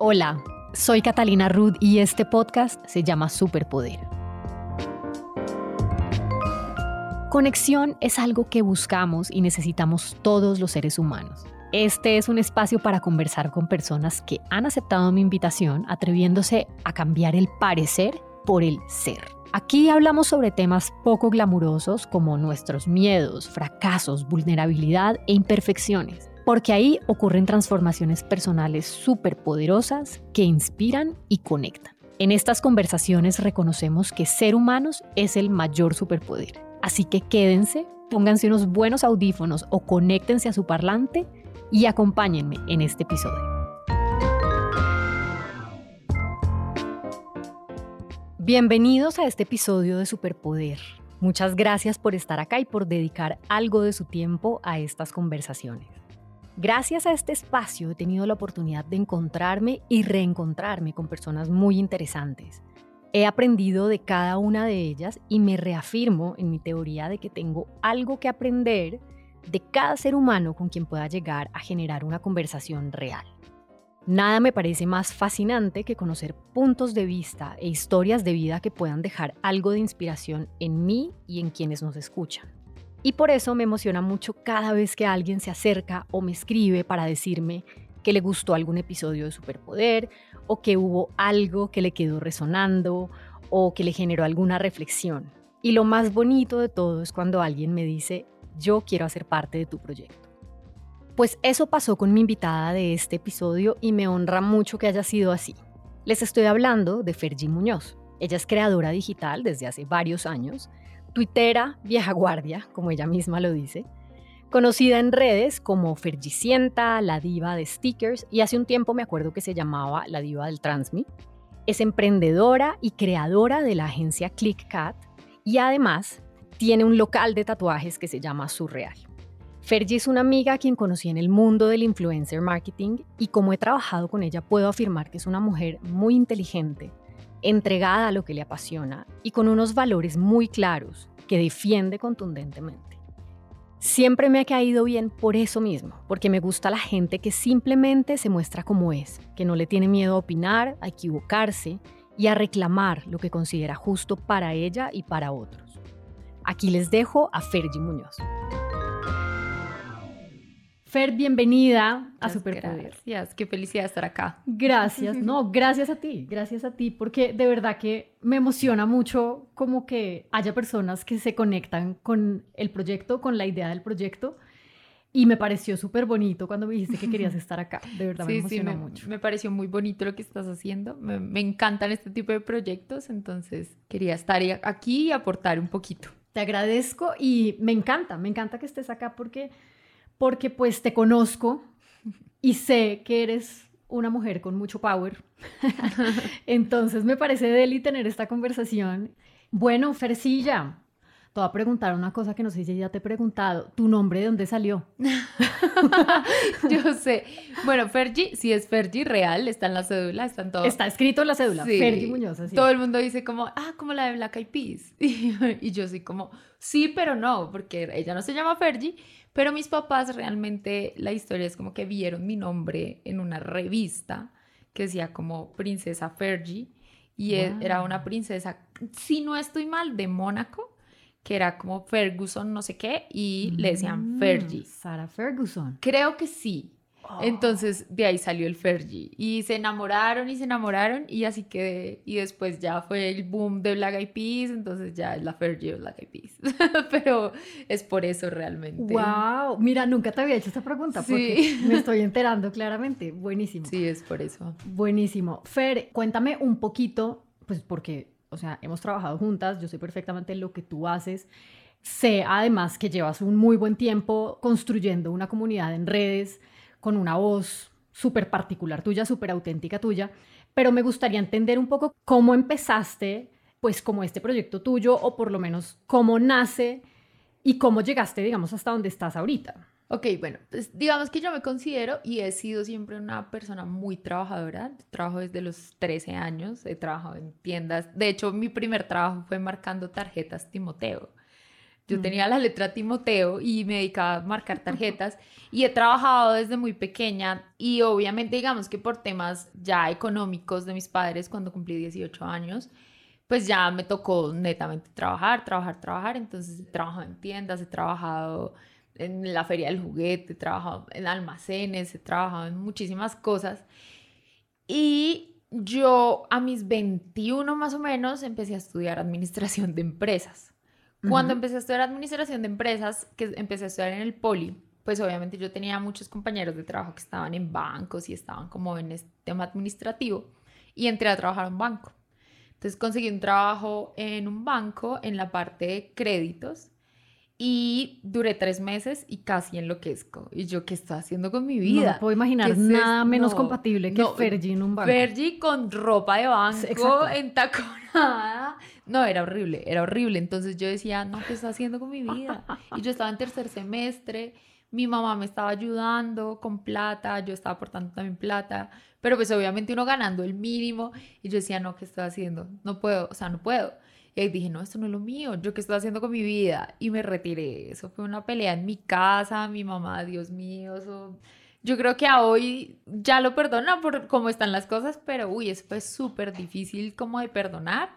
Hola, soy Catalina Rudd y este podcast se llama Superpoder. Conexión es algo que buscamos y necesitamos todos los seres humanos. Este es un espacio para conversar con personas que han aceptado mi invitación atreviéndose a cambiar el parecer por el ser. Aquí hablamos sobre temas poco glamurosos como nuestros miedos, fracasos, vulnerabilidad e imperfecciones porque ahí ocurren transformaciones personales súper poderosas que inspiran y conectan. En estas conversaciones reconocemos que ser humanos es el mayor superpoder. Así que quédense, pónganse unos buenos audífonos o conéctense a su parlante y acompáñenme en este episodio. Bienvenidos a este episodio de Superpoder. Muchas gracias por estar acá y por dedicar algo de su tiempo a estas conversaciones. Gracias a este espacio he tenido la oportunidad de encontrarme y reencontrarme con personas muy interesantes. He aprendido de cada una de ellas y me reafirmo en mi teoría de que tengo algo que aprender de cada ser humano con quien pueda llegar a generar una conversación real. Nada me parece más fascinante que conocer puntos de vista e historias de vida que puedan dejar algo de inspiración en mí y en quienes nos escuchan. Y por eso me emociona mucho cada vez que alguien se acerca o me escribe para decirme que le gustó algún episodio de Superpoder o que hubo algo que le quedó resonando o que le generó alguna reflexión. Y lo más bonito de todo es cuando alguien me dice, yo quiero hacer parte de tu proyecto. Pues eso pasó con mi invitada de este episodio y me honra mucho que haya sido así. Les estoy hablando de Fergie Muñoz. Ella es creadora digital desde hace varios años tuitera vieja guardia, como ella misma lo dice, conocida en redes como Fergicienta, la diva de stickers, y hace un tiempo me acuerdo que se llamaba la diva del Transmi. Es emprendedora y creadora de la agencia ClickCat y además tiene un local de tatuajes que se llama Surreal. Fergie es una amiga a quien conocí en el mundo del influencer marketing y como he trabajado con ella puedo afirmar que es una mujer muy inteligente, entregada a lo que le apasiona y con unos valores muy claros que defiende contundentemente. Siempre me ha caído bien por eso mismo, porque me gusta la gente que simplemente se muestra como es, que no le tiene miedo a opinar, a equivocarse y a reclamar lo que considera justo para ella y para otros. Aquí les dejo a Fergie Muñoz. Fer, bienvenida a Superpoder. Gracias, qué felicidad estar acá. Gracias, no, gracias a ti, gracias a ti, porque de verdad que me emociona mucho como que haya personas que se conectan con el proyecto, con la idea del proyecto. Y me pareció súper bonito cuando me dijiste que querías estar acá. De verdad me emociona mucho. Me pareció muy bonito lo que estás haciendo. Me, me encantan este tipo de proyectos, entonces quería estar aquí y aportar un poquito. Te agradezco y me encanta, me encanta que estés acá porque porque pues te conozco y sé que eres una mujer con mucho power. Entonces me parece deli tener esta conversación. Bueno, Fercilla, te voy a preguntar una cosa que no sé si ya te he preguntado. ¿Tu nombre de dónde salió? Yo sé. Bueno, Fergie, si es Fergie real, está en la cédula, está en todo. Está escrito en la cédula, Fergie Muñoz. Así todo el mundo dice como, ah, como la de Black Eyed Peas. Y, yo soy como, sí, pero no, porque ella no se llama Fergie, pero mis papás realmente, la historia es como que vieron mi nombre en una revista que decía como Princesa Fergie y e, era una princesa, si no estoy mal, de Mónaco que era como Ferguson no sé qué y le decían mm, Fergie. Sara Ferguson. Creo que sí. Oh. Entonces de ahí salió el Fergie y se enamoraron y se enamoraron y así que y después ya fue el boom de Black Eyed Peas, entonces ya es la Fergie de Black Eyed Peas. Pero es por eso realmente. Wow, mira, nunca te había hecho esta pregunta porque me estoy enterando claramente. Buenísimo. Sí, es por eso. Buenísimo. Fer, cuéntame un poquito, pues porque, o sea, hemos trabajado juntas, yo sé perfectamente lo que tú haces. Sé además que llevas un muy buen tiempo construyendo una comunidad en redes con una voz súper particular tuya, súper auténtica tuya, pero me gustaría entender un poco cómo empezaste, pues como este proyecto tuyo, o por lo menos cómo nace y cómo llegaste, digamos, hasta donde estás ahorita. Ok, bueno, pues digamos que yo me considero y he sido siempre una persona muy trabajadora. Trabajo desde los 13 años, he trabajado en tiendas. De hecho, mi primer trabajo fue marcando tarjetas Timoteo. Yo Mm. tenía la letra Timoteo y me dedicaba a marcar tarjetas y he trabajado desde muy pequeña y obviamente digamos que por temas ya económicos de mis padres cuando cumplí 18 años, pues ya me tocó netamente trabajar, trabajar, trabajar. Entonces he trabajado en tiendas, he trabajado en la feria del juguete, he trabajado en almacenes, he trabajado en muchísimas cosas. Y yo a mis 21 más o menos empecé a estudiar administración de empresas. Cuando empecé a estudiar administración de empresas, que empecé a estudiar en el Poli, pues obviamente yo tenía muchos compañeros de trabajo que estaban en bancos y estaban como en este tema administrativo y entré a trabajar a un banco. Entonces conseguí un trabajo en un banco en la parte de créditos y duré tres meses y casi enloquezco. Y yo, ¿qué estoy haciendo con mi No vida? me puedo imaginar ¿Qué es nada menos No, compatible que no, Fergie en un banco. Fergie con ropa de banco, entaconada. No, era horrible, era horrible. Entonces yo decía, no, ¿qué estoy haciendo con mi vida? Y yo estaba en tercer semestre, mi mamá me estaba ayudando con plata, yo estaba aportando también plata, pero pues obviamente uno ganando el mínimo. Y yo decía, no, ¿qué estoy haciendo? No puedo, o sea, no puedo. Y ahí dije, no, esto no es lo mío, ¿yo qué estoy haciendo con mi vida? Y me retiré. Eso fue una pelea en mi casa, mi mamá, Dios mío, eso... Yo creo que a hoy ya lo perdona por cómo están las cosas, pero uy, eso fue súper difícil como de perdonar.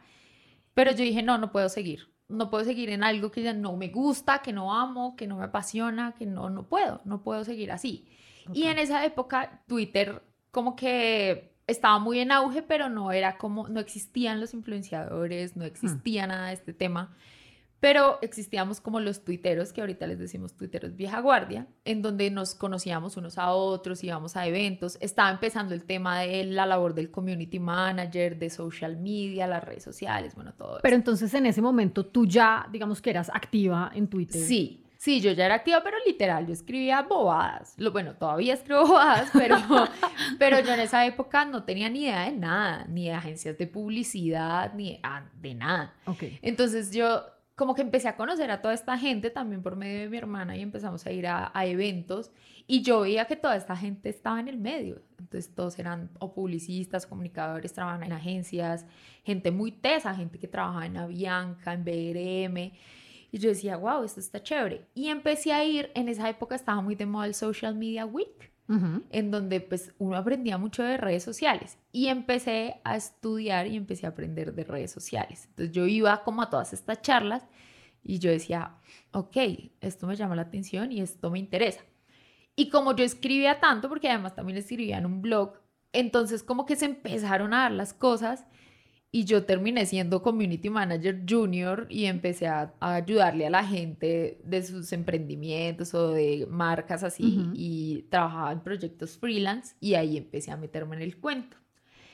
Pero yo dije, no, no puedo seguir. No puedo seguir en algo que ya no me gusta, que no amo, que no me apasiona, que no, no puedo, no puedo seguir así. Y en esa época Twitter como que estaba muy en auge, pero no era como, no existían los influenciadores, no existía nada de este tema. Pero existíamos como los tuiteros, que ahorita les decimos tuiteros vieja guardia, en donde nos conocíamos unos a otros, íbamos a eventos. Estaba empezando el tema de la labor del community manager, de social media, las redes sociales, bueno, todo Pero eso. entonces en ese momento tú ya, digamos que eras activa en Twitter. Sí, sí, yo ya era activa, pero literal, yo escribía bobadas. Lo, bueno, todavía escribo bobadas, pero, pero yo en esa época no tenía ni idea de nada, ni de agencias de publicidad, ni de, ah, de nada. Ok. Entonces yo como que empecé a conocer a toda esta gente también por medio de mi hermana y empezamos a ir a, a eventos y yo veía que toda esta gente estaba en el medio. Entonces todos eran o publicistas, comunicadores, trabajaban en agencias, gente muy tesa, gente que trabajaba en Avianca, en BRM. Y yo decía, wow, esto está chévere. Y empecé a ir, en esa época estaba muy de moda el Social Media Week en donde pues uno aprendía mucho de redes sociales y empecé a estudiar y empecé a aprender de redes sociales. Entonces yo iba como a todas estas charlas y yo decía, ok, esto me llama la atención y esto me interesa. Y como yo escribía tanto, porque además también escribía en un blog, entonces como que se empezaron a dar las cosas y yo terminé siendo community manager junior y empecé a, a ayudarle a la gente de sus emprendimientos o de marcas así Ujú. y trabajaba en proyectos freelance y ahí empecé a meterme en el cuento.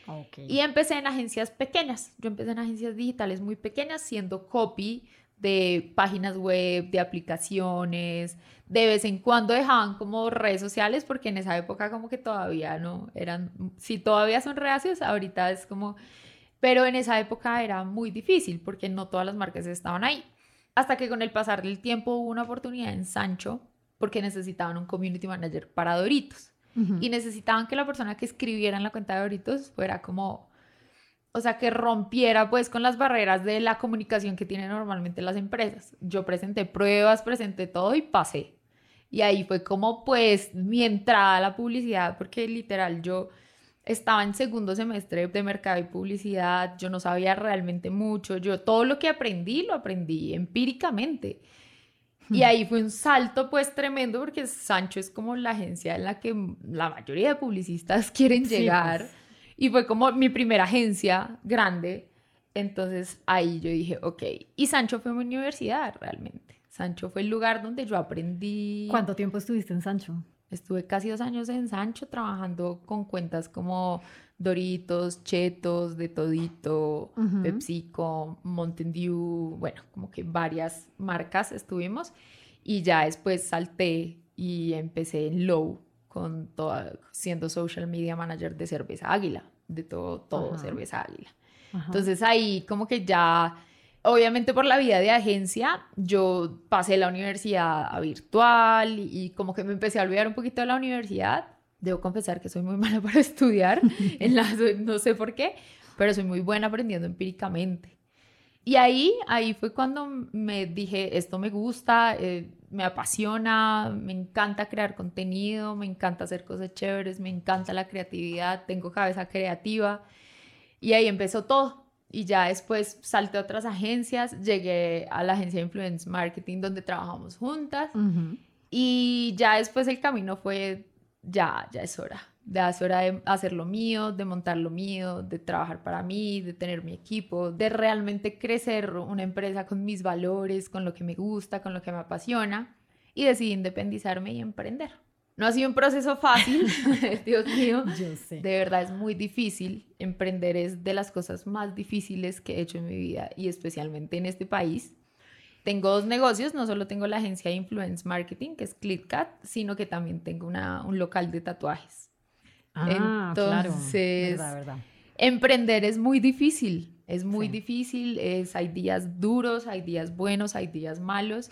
Ok. Y empecé en agencias pequeñas. Yo empecé en agencias digitales muy pequeñas siendo copy de páginas web, de aplicaciones. De vez en cuando dejaban como redes sociales porque en esa época como que todavía no eran, si todavía son reacios, ahorita es como, pero en esa época era muy difícil porque no todas las marcas estaban ahí. Hasta que con el pasar del tiempo hubo una oportunidad en Sancho porque necesitaban un community manager para Doritos y necesitaban que la persona que escribiera en la cuenta de Doritos fuera como, o sea, que rompiera pues con las barreras de la comunicación que tienen normalmente las empresas. Yo presenté pruebas, presenté todo y pasé. Y ahí fue como pues mi entrada a la publicidad, porque literal yo estaba en segundo semestre de mercado y publicidad, yo no sabía realmente mucho, yo todo lo que aprendí lo aprendí empíricamente. Y ahí fue un salto pues tremendo porque Sancho es como la agencia en la que la mayoría de publicistas quieren Sí, llegar. pues. Y fue como mi primera agencia grande. Entonces ahí yo dije, ok. Y Sancho fue mi universidad realmente. Sancho fue el lugar donde yo aprendí. ¿Cuánto tiempo estuviste en Sancho? Estuve casi dos años en Sancho trabajando con cuentas como Doritos, Chetos, De Todito. PepsiCo, Mountain Dew, bueno, como que varias marcas estuvimos y ya después salté y empecé en Low con toda, siendo social media manager de Cerveza Águila, de todo, todo Ajá. Cerveza Águila. Ajá. Entonces ahí como que ya, obviamente por la vida de agencia, yo pasé la universidad a virtual y, y como que me empecé a olvidar un poquito de la universidad. Debo confesar que soy muy mala para estudiar, en la, no sé por qué, pero soy muy buena aprendiendo empíricamente. Y ahí, ahí fue cuando me dije, esto me gusta, eh, me apasiona, me encanta crear contenido, me encanta hacer cosas chéveres, me encanta la creatividad, tengo cabeza creativa. Y ahí empezó todo. Y ya después salté a otras agencias, llegué a la agencia de Influence Marketing donde trabajamos juntas. Y ya después el camino fue, ya, ya es hora de es hora de hacer lo mío, de montar lo mío, de trabajar para mí, de tener mi equipo, de realmente crecer una empresa con mis valores, con lo que me gusta, con lo que me apasiona y decidí independizarme y emprender. No ha sido un proceso fácil, Dios mío. Yo sé. De verdad es muy difícil. Emprender es de las cosas más difíciles que he hecho en mi vida y especialmente en este país. Tengo dos negocios, no solo tengo la agencia de influence marketing, que es ClipCat, sino que también tengo una, un local de tatuajes. Ah, Entonces, verdad, emprender es muy difícil, es muy difícil, es, hay días duros, hay días buenos, hay días malos,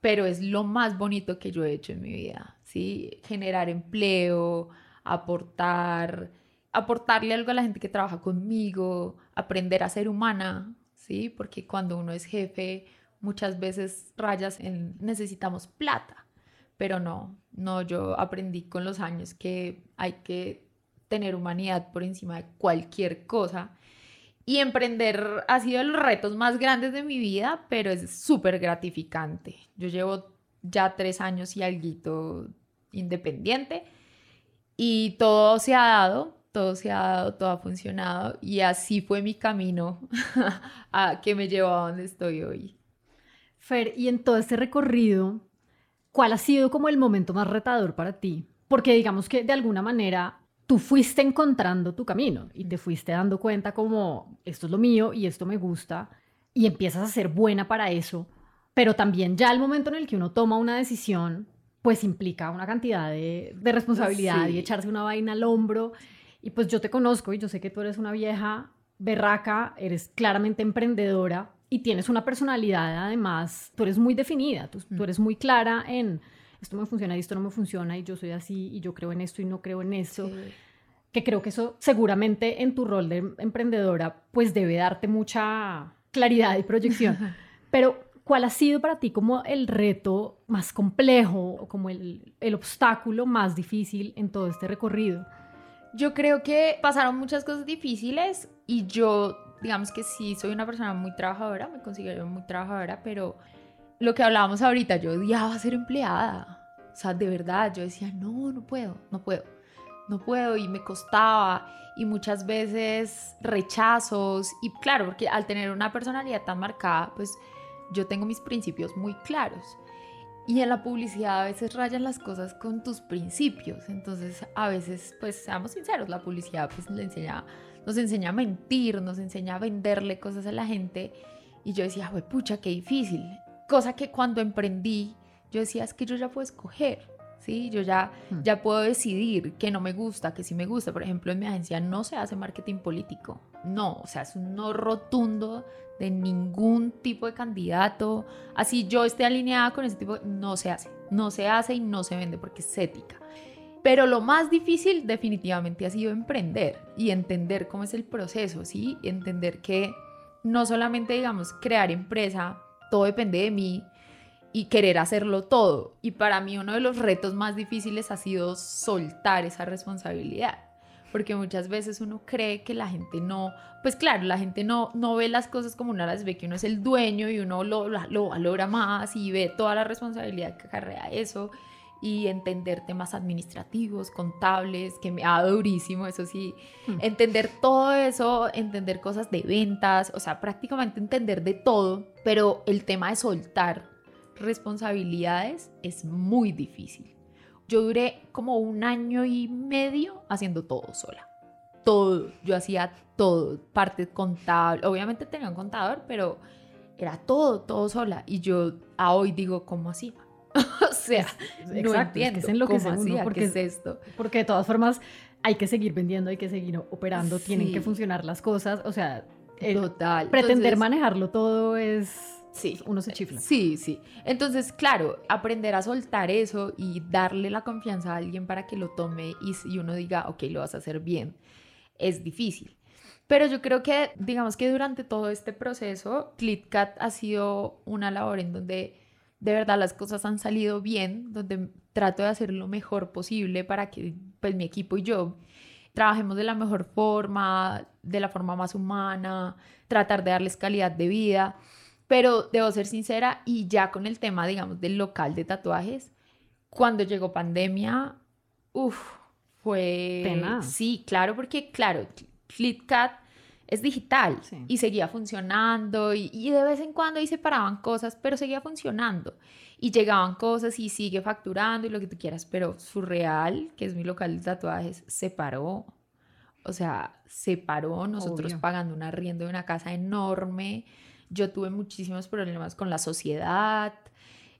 pero es lo más bonito que yo he hecho en mi vida, Generar empleo, aportar, aportarle algo a la gente que trabaja conmigo, aprender a ser humana, ¿sí? Porque cuando uno es jefe, muchas veces rayas en necesitamos plata, pero no, no, yo aprendí con los años que hay que tener humanidad por encima de cualquier cosa. Y emprender ha sido los retos más grandes de mi vida, pero es súper gratificante. Yo llevo ya tres años y algo independiente y todo se ha dado, todo se ha dado, todo ha funcionado y así fue mi camino a que me llevó a donde estoy hoy. Fer, y en todo este recorrido, ¿cuál ha sido como el momento más retador para ti? Porque digamos que de alguna manera tú fuiste encontrando tu camino y te fuiste dando cuenta como esto es lo mío y esto me gusta y empiezas a ser buena para eso, pero también ya el momento en el que uno toma una decisión, pues implica una cantidad de, responsabilidad y echarse una vaina al hombro. Y pues yo te conozco y yo sé que tú eres una vieja berraca, eres claramente emprendedora y tienes una personalidad además, tú eres muy definida, tú, tú eres muy clara en esto me funciona y esto no me funciona y yo soy así y yo creo en esto y no creo en eso. Que creo que eso seguramente en tu rol de emprendedora pues debe darte mucha claridad y proyección. Pero ¿cuál ha sido para ti como el reto más complejo o como el, el obstáculo más difícil en todo este recorrido? Yo creo que pasaron muchas cosas difíciles y yo, digamos que sí, soy una persona muy trabajadora, me considero muy trabajadora, pero lo que hablábamos ahorita, yo odiaba ser empleada. O sea, de verdad, yo decía, no, no puedo, no puedo, no puedo y me costaba y muchas veces rechazos y claro, porque al tener una personalidad tan marcada, pues yo tengo mis principios muy claros. Y en la publicidad a veces rayan las cosas con tus principios. Entonces, a veces, pues seamos sinceros, la publicidad pues le enseña, nos enseña a mentir, nos enseña a venderle cosas a la gente. Y yo decía, pucha, qué difícil. Cosa que cuando emprendí, yo decía, es que yo ya puedo escoger, ¿sí? Yo ya, hmm. ya puedo decidir que no me gusta, que sí me gusta. Por ejemplo, en mi agencia no se hace marketing político. No, o sea, es un no rotundo de ningún tipo de candidato. Así yo esté alineada con ese tipo, no se hace. No se hace y no se vende porque es ética. Pero lo más difícil definitivamente ha sido emprender y entender cómo es el proceso, ¿sí? Entender que no solamente, digamos, crear empresa todo depende de mí y querer hacerlo todo. Y para mí uno de los retos más difíciles ha sido soltar esa responsabilidad. Porque muchas veces uno cree que la gente no, pues claro, la gente no, no ve las cosas como uno las ve, que uno es el dueño y uno lo, lo valora más y ve toda la responsabilidad que acarrea eso y entender temas administrativos, contables, que me ha durísimo, eso sí, hmm. entender todo eso, entender cosas de ventas, o sea, prácticamente entender de todo, pero el tema de soltar responsabilidades es muy difícil. Yo duré como un año y medio haciendo todo sola. Todo, yo hacía todo, parte contable, obviamente tenía un contador, pero era todo, todo sola. Y yo a hoy digo, ¿cómo así? o sea, no entiendo es lo que cómo hacía, porque, es esto. Porque de todas formas hay que seguir vendiendo, hay que seguir operando, tienen que funcionar las cosas, o sea, Total. Pretender manejarlo todo es Sí. Uno se chifla. Sí, sí. Entonces, claro, aprender a soltar eso y darle la confianza a alguien para que lo tome y, y uno diga, ok, lo vas a hacer bien, es difícil. Pero yo creo que, digamos que durante todo este proceso, ClitCat ha sido una labor en donde de verdad las cosas han salido bien, donde trato de hacer lo mejor posible para que pues mi equipo y yo trabajemos de la mejor forma, de la forma más humana, tratar de darles calidad de vida. Pero debo ser sincera y ya con el tema, digamos, del local de tatuajes, cuando llegó pandemia, uff, fue... Pena. Sí, claro, porque claro, FleetCat es digital y seguía funcionando y, y, de vez en cuando ahí se paraban cosas, pero seguía funcionando y llegaban cosas y sigue facturando y lo que tú quieras, pero Surreal, que es mi local de tatuajes, se paró. O sea, se paró, nosotros pagando un arriendo de una casa enorme. Yo tuve muchísimos problemas con la sociedad,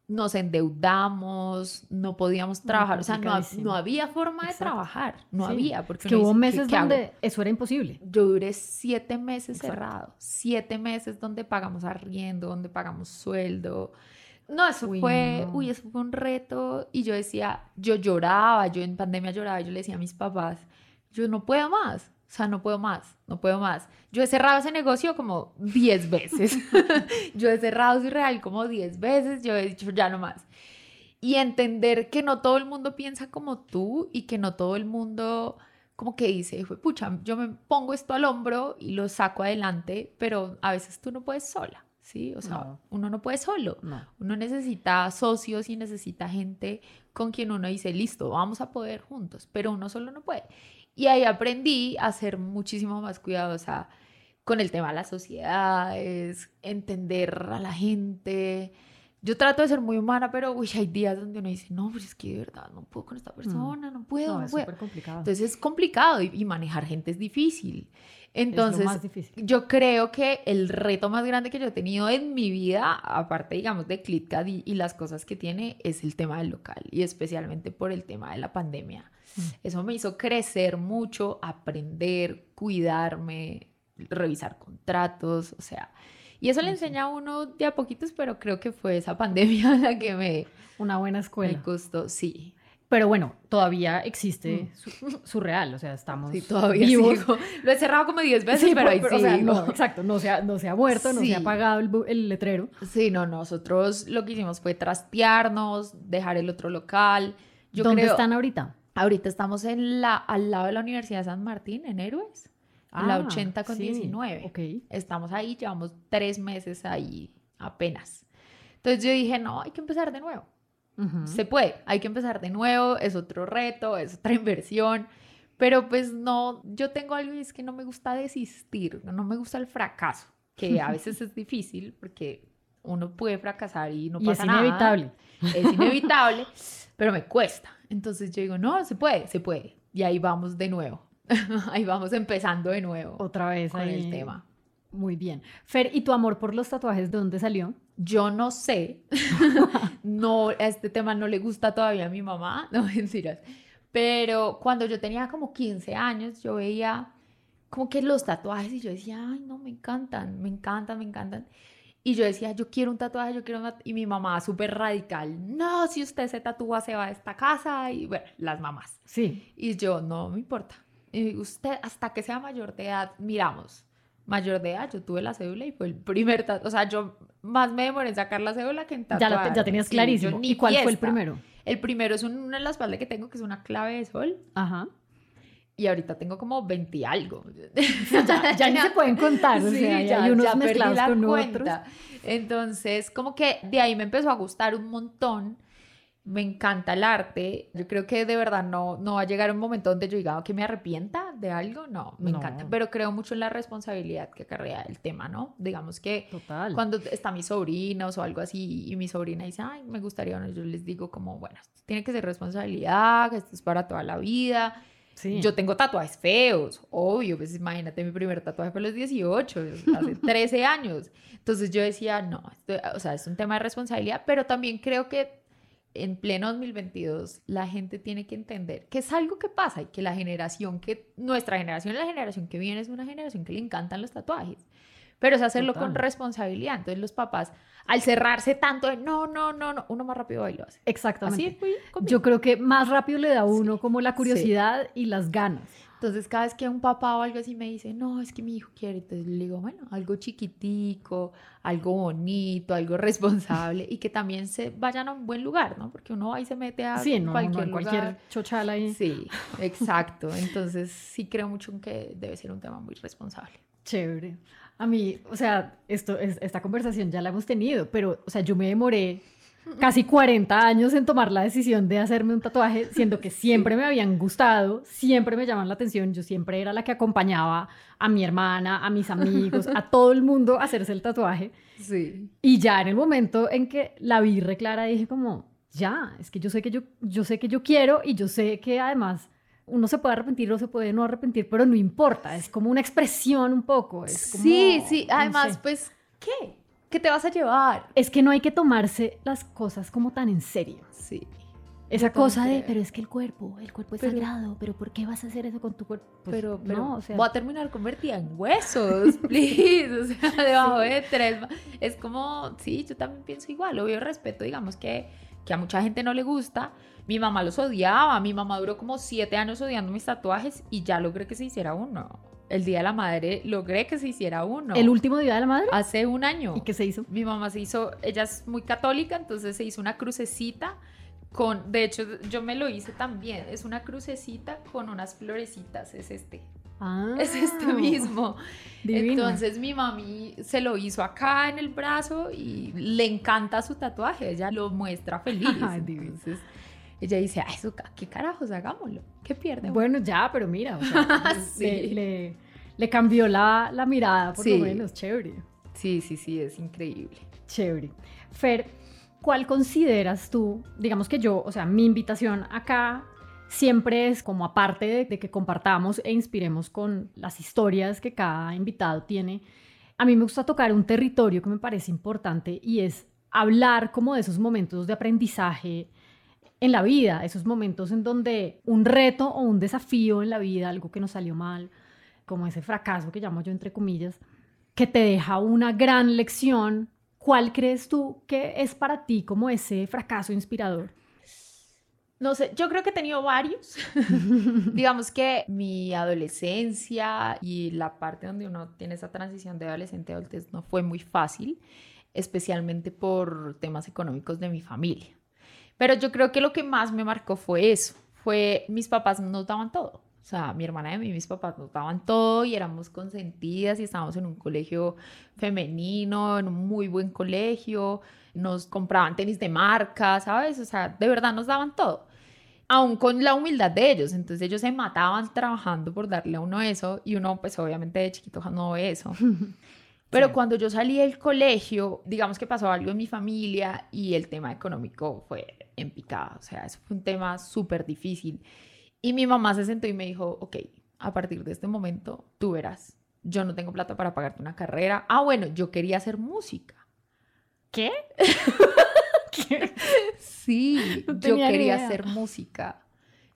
nos endeudamos, no podíamos trabajar, o sea, no, había forma de trabajar, no había. Porque que hubo meses donde eso era imposible. Yo duré siete meses cerrado, siete meses donde pagamos arriendo, donde pagamos sueldo. No, eso fue, uy, eso fue un reto y yo decía, yo lloraba, yo en pandemia lloraba, yo le decía a mis papás, yo no puedo más, o sea, no puedo más, no puedo más. Yo he cerrado ese negocio como 10 veces. yo he cerrado real como 10 veces, yo he dicho ya no más. Y entender que no todo el mundo piensa como tú y que no todo el mundo como que dice, pucha, yo me pongo esto al hombro y lo saco adelante, pero a veces tú no puedes sola, ¿sí? O sea, uno no puede solo. Uno necesita socios y necesita gente con quien uno dice, listo, vamos a poder juntos, pero uno solo no puede. Y ahí aprendí a ser muchísimo más cuidadosa con el tema de las sociedades, entender a la gente. Yo trato de ser muy humana, pero uy, hay días donde uno dice, no, pues es que de verdad no puedo con esta mm. persona, no puedo, no, es puedo. complicado. Entonces es complicado y, manejar gente es difícil. Entonces, más difícil. yo creo que el reto más grande que yo he tenido en mi vida, aparte, digamos, de ClitCat y, y las cosas que tiene, es el tema del local y especialmente por el tema de la pandemia. Eso me hizo crecer mucho, aprender, cuidarme, revisar contratos, o sea, y eso le enseña a uno de a poquitos, pero creo que fue esa pandemia la que me... Una buena escuela. Me costó, sí. Pero bueno, todavía existe mm. su, real, o sea, estamos sí, todavía vivos. Lo he cerrado como 10 veces, pero ahí sí. no, exacto, no se ha, no se ha muerto, no se ha apagado el, el, letrero. Sí, no, nosotros lo que hicimos fue trastearnos, dejar el otro local. Yo ¿Dónde están ahorita? Ahorita estamos en la, al lado de la Universidad de San Martín, en Héroes, en la 80 ah, con 19. Okay. Estamos ahí, llevamos tres meses ahí apenas. Entonces yo dije, no, hay que empezar de nuevo. Se puede, hay que empezar de nuevo, es otro reto, es otra inversión, pero pues no, yo tengo algo y es que no me gusta desistir, no me gusta el fracaso, que a veces es difícil porque uno puede fracasar y no pasa nada. Es inevitable. Es inevitable, pero me cuesta. Entonces yo digo, no, se puede, se puede. Y ahí vamos de nuevo. ahí vamos empezando de nuevo. Otra vez con el tema. Muy bien. Fer, ¿y tu amor por los tatuajes de dónde salió? Yo no sé. no, este tema no le gusta todavía a mi mamá, no mentiras. Pero cuando yo tenía como 15 años, yo veía como que los tatuajes y yo decía, ay, no, me encantan, me encantan, me encantan. Y yo decía, yo quiero un tatuaje, yo quiero un Y mi mamá súper radical, no, si usted se tatúa se va de esta casa. Y bueno, las mamás. Sí. Y yo, no me importa. Y usted, hasta que sea mayor de edad, miramos. Mayor de edad, yo tuve la cédula y fue el primer tatuaje. O sea, yo más me demoré en sacar la cédula que en tatuar. Ya, ya tenías clarísimo. ¿Y cuál fue el primero? El primero es una en la espalda que tengo, que es una clave de sol. Ajá y ahorita tengo como 20 algo. ya, ya, ni se pueden contar, o sea, ya, hay unos mezclados con otros. Entonces, como que de ahí me empezó a gustar un montón. Me encanta el arte. Yo creo que de verdad no, no va a llegar un momento donde yo diga que me arrepienta de algo. No, me encanta. Pero creo mucho en la responsabilidad que acarrea el tema, ¿no? Digamos que cuando está mis sobrinos o algo así y mi sobrina dice, ay, me gustaría, yo les digo como, bueno, tiene que ser responsabilidad, que esto es para toda la vida yo tengo tatuajes feos, obvio, pues imagínate, mi primer tatuaje fue a los 18, hace 13 años. Entonces yo decía, no, o sea, es un tema de responsabilidad, pero también creo que en pleno 2022 la gente tiene que entender que es algo que pasa y que la generación que, nuestra generación, la generación que viene es una generación que le encantan los tatuajes pero es hacerlo con responsabilidad. Entonces los papás, al cerrarse tanto de no, no, no, no, uno más rápido y lo hace. Exactamente. Yo creo que más rápido le da a uno como la curiosidad y las ganas. Entonces cada vez que un papá o algo así me dice, no, es que mi hijo quiere, entonces le digo, bueno, algo chiquitico, algo bonito, algo responsable y que también se vayan a un buen lugar, ¿no? Porque uno ahí se mete a sí, no, cualquier, no, cualquier chochala ahí. Sí, exacto. Entonces sí creo mucho que debe ser un tema muy responsable. Chévere. A mí, o sea, esto, esta conversación ya la hemos tenido, pero, o sea, yo me demoré casi 40 años en tomar la decisión de hacerme un tatuaje, siendo que siempre me habían gustado, siempre me llaman la atención, yo siempre era la que acompañaba a mi hermana, a mis amigos, a todo el mundo a hacerse el tatuaje. Sí. Y ya en el momento en que la vi reclara dije como, ya, es que yo sé que yo, yo sé que yo quiero y yo sé que además uno se puede arrepentir o se puede no arrepentir, pero no importa, es como una expresión un poco. Es como, sí, sí, además, pues, ¿qué? ¿Qué te vas a llevar? Es que no hay que tomarse las cosas como tan en serio. Sí. Esa cosa de, pero es que el cuerpo, el cuerpo es sagrado, pero ¿por qué vas a hacer eso con tu cuerpo? Pues, pero, pero no, o sea, voy a terminar convertida en huesos, please, o sea, debajo de tres. Es como, sí, yo también pienso igual, obvio respeto, digamos que, que a mucha gente no le gusta. Mi mamá los odiaba, mi mamá duró como siete años odiando mis tatuajes y ya logré que se hiciera uno el Día de la Madre logré que se hiciera uno. ¿El último Día de la Madre? Hace un año. ¿Y qué se hizo? Mi mamá se hizo, ella es muy católica, entonces se hizo una crucecita con, de hecho yo me lo hice también, es una crucecita con unas florecitas, es este. Ah, es este mismo. Entonces mi mami se lo hizo acá en el brazo y le encanta su tatuaje, ella lo muestra feliz. entonces, ella dice, Ay, eso, ¿qué carajos? Hagámoslo. ¿Qué pierde? Bueno, ya, pero mira, le, le, cambió la, la mirada, por lo menos, chévere. Sí, sí, sí, es increíble. Chévere. Fer, ¿cuál consideras tú? Digamos que yo, o sea, mi invitación acá siempre es como aparte de, de, que compartamos e inspiremos con las historias que cada invitado tiene, a mí me gusta tocar un territorio que me parece importante y es hablar como de esos momentos de aprendizaje en la vida, esos momentos en donde un reto o un desafío en la vida, algo que nos salió mal, como ese fracaso que llamo yo entre comillas, que te deja una gran lección, ¿cuál crees tú que es para ti como ese fracaso inspirador? No sé, yo creo que he tenido varios. Digamos que mi adolescencia y la parte donde uno tiene esa transición de adolescente a adultez no fue muy fácil, especialmente por temas económicos de mi familia. Pero yo creo que lo que más me marcó fue eso, fue mis papás nos daban todo. O sea, mi hermana y mí, mis papás nos daban todo y éramos consentidas y estábamos en un colegio femenino, en un muy buen colegio, nos compraban tenis de marca, ¿sabes? O sea, de verdad nos daban todo. Aún con la humildad de ellos, entonces ellos se mataban trabajando por darle a uno eso y uno pues obviamente de chiquito no ve eso. Pero cuando yo salí del colegio, digamos que pasó algo en mi familia y el tema económico fue en picada. O sea, eso fue un tema súper difícil. Y mi mamá se sentó y me dijo, ok, a partir de este momento, tú verás, yo no tengo plata para pagarte una carrera. Ah, bueno, yo quería hacer música. ¿Qué? Sí, yo quería hacer música.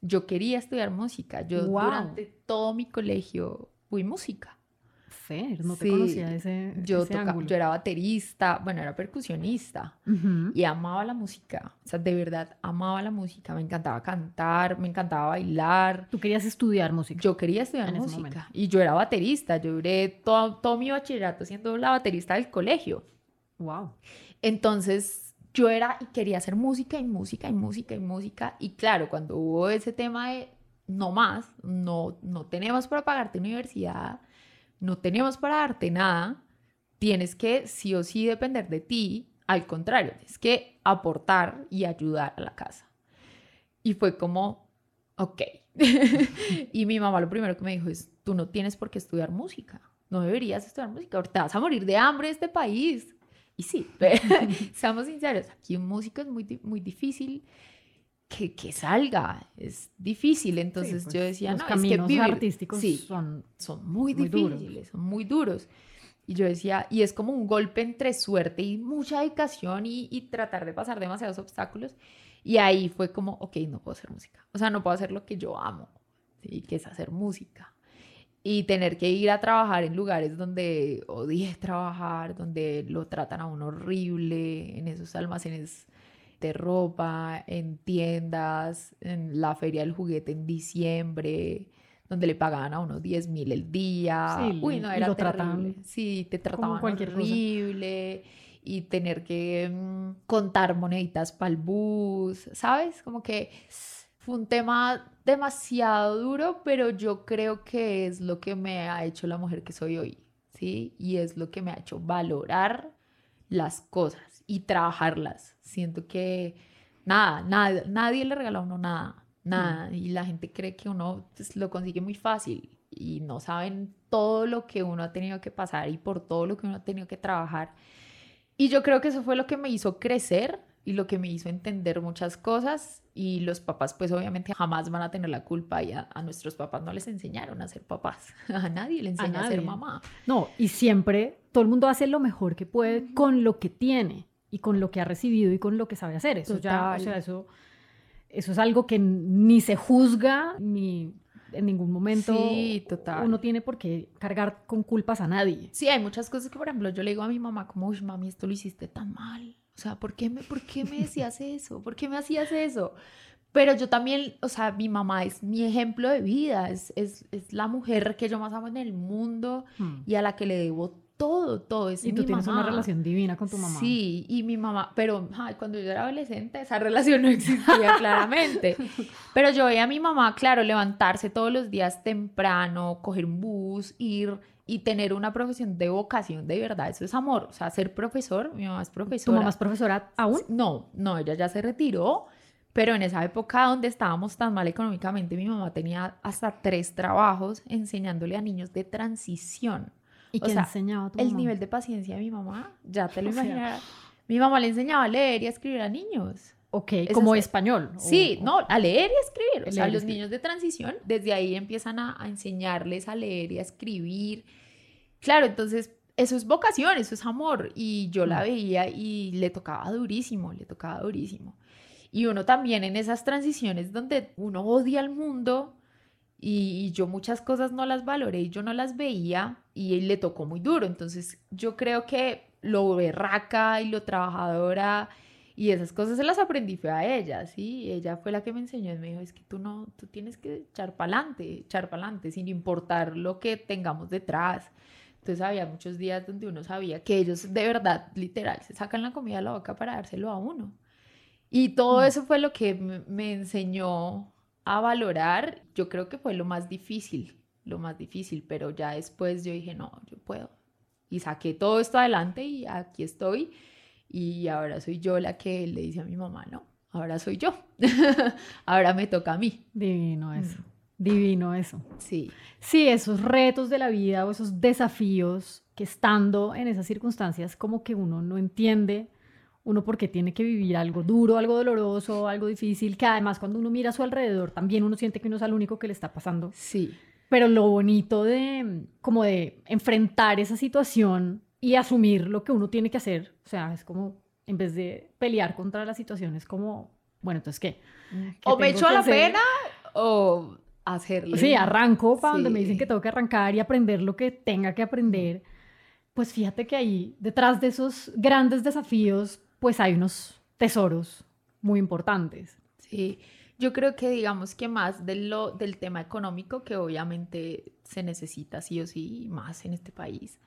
Yo quería estudiar música. Yo durante todo mi colegio fui música no te conocía ese, yo, yo era baterista, bueno, era percusionista y amaba la música, o sea, de verdad amaba la música, me encantaba cantar, me encantaba bailar. ¿Tú querías estudiar música? Yo quería estudiar música y yo era baterista, yo duré todo, todo mi bachillerato siendo la baterista del colegio. Wow. Entonces, yo era y quería hacer música y música y música y música. Y claro, cuando hubo ese tema de no más, no, no tenemos para pagarte universidad, no tenemos para darte nada, tienes que sí o sí depender de ti, al contrario, tienes que aportar y ayudar a la casa. Y fue como, ok. y mi mamá lo primero que me dijo es, tú no tienes por qué estudiar música, no deberías estudiar música, ahorita vas a morir de hambre en este país. Y sí, seamos sinceros, aquí en música es muy, muy difícil que, que, salga, es difícil. Entonces pues, yo decía, los no, caminos es que artísticos son, son muy, difíciles, son muy duros. Y yo decía, y es como un golpe entre suerte y mucha dedicación y, y, tratar de pasar demasiados obstáculos. Y ahí fue como, ok, no puedo hacer música. O sea, no puedo hacer lo que yo amo, ¿sí? que es hacer música. Y tener que ir a trabajar en lugares donde odié trabajar, donde lo tratan a uno horrible, en esos almacenes de ropa, en tiendas, en la feria del juguete en diciembre, donde le pagaban a unos 10 mil el día. Sí, Uy, no, y era lo terrible. trataban Sí, te trataban cualquier cosa. horrible. Y tener que mm, contar moneditas para el bus, ¿sabes? Como que fue un tema demasiado duro, pero yo creo que es lo que me ha hecho la mujer que soy hoy, ¿sí? Y es lo que me ha hecho valorar las cosas y trabajarlas. Siento que nada, nada, nadie le regala a uno nada, nada. Y la gente cree que uno pues, lo consigue muy fácil y no saben todo lo que uno ha tenido que pasar y por todo lo que uno ha tenido que trabajar. Y yo creo que eso fue lo que me hizo crecer y lo que me hizo entender muchas cosas. Y los papás, pues obviamente jamás van a tener la culpa y a, a nuestros papás no les enseñaron a ser papás. A nadie le enseña a, ser nadie. mamá. No, y siempre todo el mundo hace lo mejor que puede con lo que tiene y con lo que ha recibido y con lo que sabe hacer. Eso ya, o sea, eso, eso es algo que ni se juzga ni en ningún momento Sí, total. uno tiene por qué cargar con culpas a nadie. Sí, hay muchas cosas que, por ejemplo, yo le digo a mi mamá como, uy, mami, esto lo hiciste tan mal. O sea, ¿por qué me, por qué me decías eso? ¿Por qué me hacías eso? Pero yo también, o sea, mi mamá es mi ejemplo de vida, es, es, es la mujer que yo más amo en el mundo Hmm. y a la que le debo todo, todo. Es Y tú mi tienes una relación divina con tu mamá. Sí, y mi mamá, pero ay, cuando yo era adolescente esa relación no existía claramente. Pero yo veía a mi mamá, claro, levantarse todos los días temprano, coger un bus, ir y tener una profesión de vocación de verdad, eso es amor. O sea, ser profesor, mi mamá es ¿Tu profesora. mamá es profesora aún? No, no, ella ya se retiró, pero en esa época donde estábamos tan mal económicamente, mi mamá tenía hasta tres trabajos enseñándole a niños de transición. ¿Y O qué sea, enseñaba a tu El mamá? nivel de paciencia de mi mamá, ya te lo imaginarás. Mi mamá le enseñaba a leer y a escribir a niños. Ok, como es- español. Sí, o- no, a leer y a escribir. O sea, y los escribir. niños de transición, desde ahí empiezan a, a enseñarles a leer y a escribir. Claro, entonces eso es vocación, eso es amor. Y yo la Mm. veía y le tocaba durísimo, le tocaba durísimo. Y uno también en esas transiciones donde uno odia al mundo y, y yo muchas cosas no las valoré y yo no las veía y le tocó muy duro. Entonces yo creo que lo berraca y lo trabajadora y esas cosas se las aprendí fue a ella, ¿sí? Ella fue la que me enseñó y me dijo, es que tú no, tú tienes que echar para adelante, echar para adelante, sin importar lo que tengamos detrás. Entonces había muchos días donde uno sabía que ellos de verdad, literal, se sacan la comida de la boca para dárselo a uno. Y todo Mm. eso fue lo que me enseñó a valorar. Yo creo que fue lo más difícil, lo más difícil, pero ya después yo dije, no, yo puedo. Y saqué todo esto adelante y aquí estoy. Y ahora soy yo la que le dice a mi mamá, no, ahora soy yo. ahora me toca a mí. Divino eso. Mm. Divino eso. Sí, Sí, esos retos de la vida o esos desafíos que estando en esas circunstancias como que uno no entiende uno por qué tiene que vivir algo duro, algo doloroso, algo difícil, que además cuando uno mira a su alrededor también uno siente que uno es el único que le está pasando. sí. Pero lo bonito de como de enfrentar esa situación y asumir lo que uno tiene que hacer, o sea, es como en vez de pelear contra la situación es como, bueno, entonces qué? O me echo a la hacer? pena o hacerle. Sí, arranco para donde me Sí. dicen que tengo que arrancar y aprender lo que tenga que aprender. Pues fíjate que ahí, detrás de esos grandes desafíos, pues hay unos tesoros muy importantes. Sí, yo creo que digamos que más de lo, del tema económico, que obviamente se necesita sí o sí, más en este país,